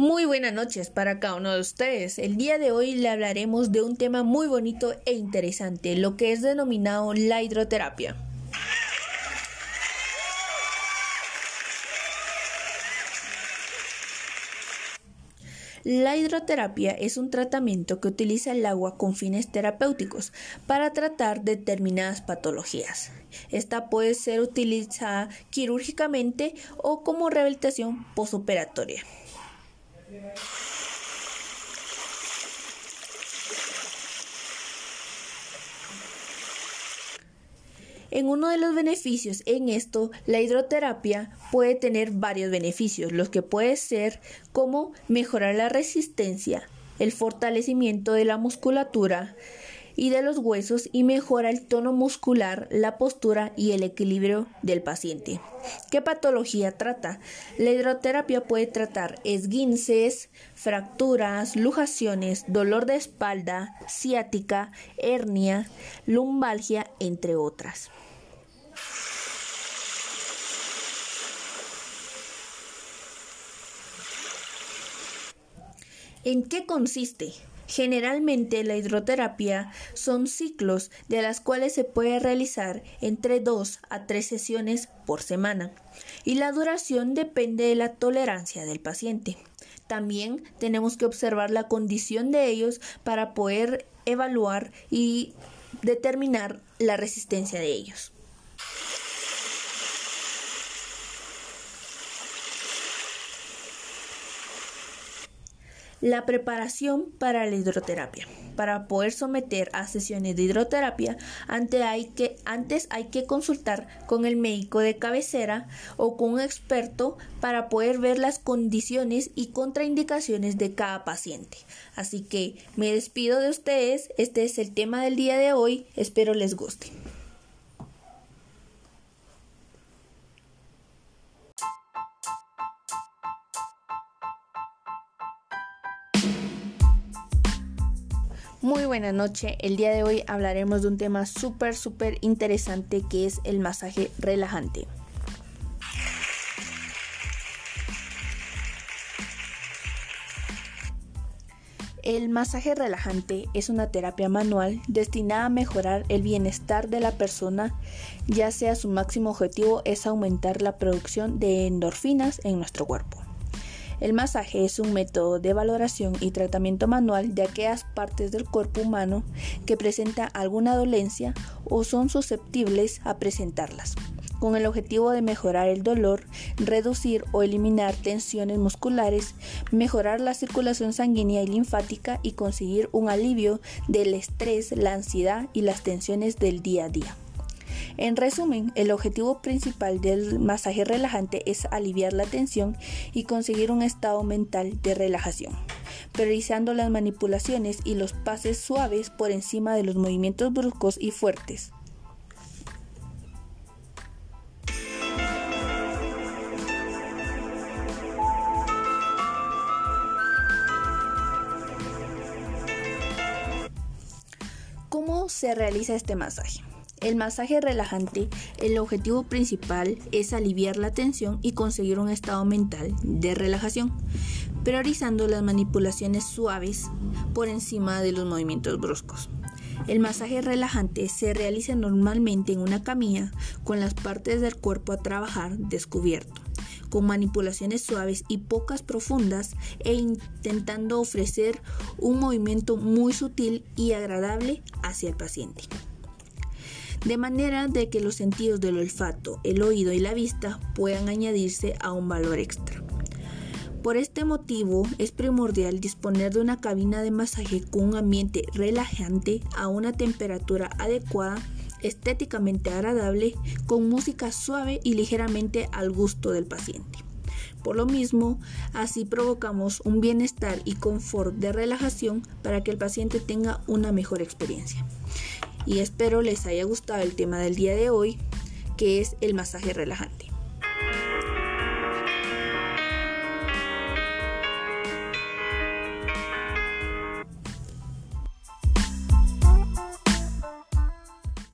Muy buenas noches para cada uno de ustedes. El día de hoy le hablaremos de un tema muy bonito e interesante, lo que es denominado la hidroterapia. La hidroterapia es un tratamiento que utiliza el agua con fines terapéuticos para tratar determinadas patologías. Esta puede ser utilizada quirúrgicamente o como rehabilitación postoperatoria. En uno de los beneficios en esto, la hidroterapia puede tener varios beneficios, los que puede ser como mejorar la resistencia, el fortalecimiento de la musculatura, y de los huesos y mejora el tono muscular, la postura y el equilibrio del paciente. ¿Qué patología trata? La hidroterapia puede tratar esguinces, fracturas, lujaciones, dolor de espalda, ciática, hernia, lumbalgia, entre otras. ¿En qué consiste? Generalmente la hidroterapia son ciclos de las cuales se puede realizar entre 2 a 3 sesiones por semana y la duración depende de la tolerancia del paciente. También tenemos que observar la condición de ellos para poder evaluar y determinar la resistencia de ellos. La preparación para la hidroterapia. Para poder someter a sesiones de hidroterapia, antes hay, que, consultar con el médico de cabecera o con un experto para poder ver las condiciones y contraindicaciones de cada paciente. Así que me despido de ustedes. Este es el tema del día de hoy. Espero les guste. Muy buena noche. El día de hoy hablaremos de un tema súper, súper interesante que es el masaje relajante. El masaje relajante es una terapia manual destinada a mejorar el bienestar de la persona, ya sea su máximo objetivo es aumentar la producción de endorfinas en nuestro cuerpo. El masaje es un método de valoración y tratamiento manual de aquellas partes del cuerpo humano que presentan alguna dolencia o son susceptibles a presentarlas, con el objetivo de mejorar el dolor, reducir o eliminar tensiones musculares, mejorar la circulación sanguínea y linfática y conseguir un alivio del estrés, la ansiedad y las tensiones del día a día. En resumen, el objetivo principal del masaje relajante es aliviar la tensión y conseguir un estado mental de relajación, priorizando las manipulaciones y los pases suaves por encima de los movimientos bruscos y fuertes. ¿Cómo se realiza este masaje? El masaje relajante, el objetivo principal es aliviar la tensión y conseguir un estado mental de relajación, priorizando las manipulaciones suaves por encima de los movimientos bruscos. El masaje relajante se realiza normalmente en una camilla con las partes del cuerpo a trabajar descubierto, con manipulaciones suaves y pocas profundas e intentando ofrecer un movimiento muy sutil y agradable hacia el paciente de manera de que los sentidos del olfato, el oído y la vista puedan añadirse a un valor extra. Por este motivo es primordial disponer de una cabina de masaje con un ambiente relajante a una temperatura adecuada, estéticamente agradable, con música suave y ligeramente al gusto del paciente. Por lo mismo, así provocamos un bienestar y confort de relajación para que el paciente tenga una mejor experiencia y espero les haya gustado el tema del día de hoy, que es el masaje relajante.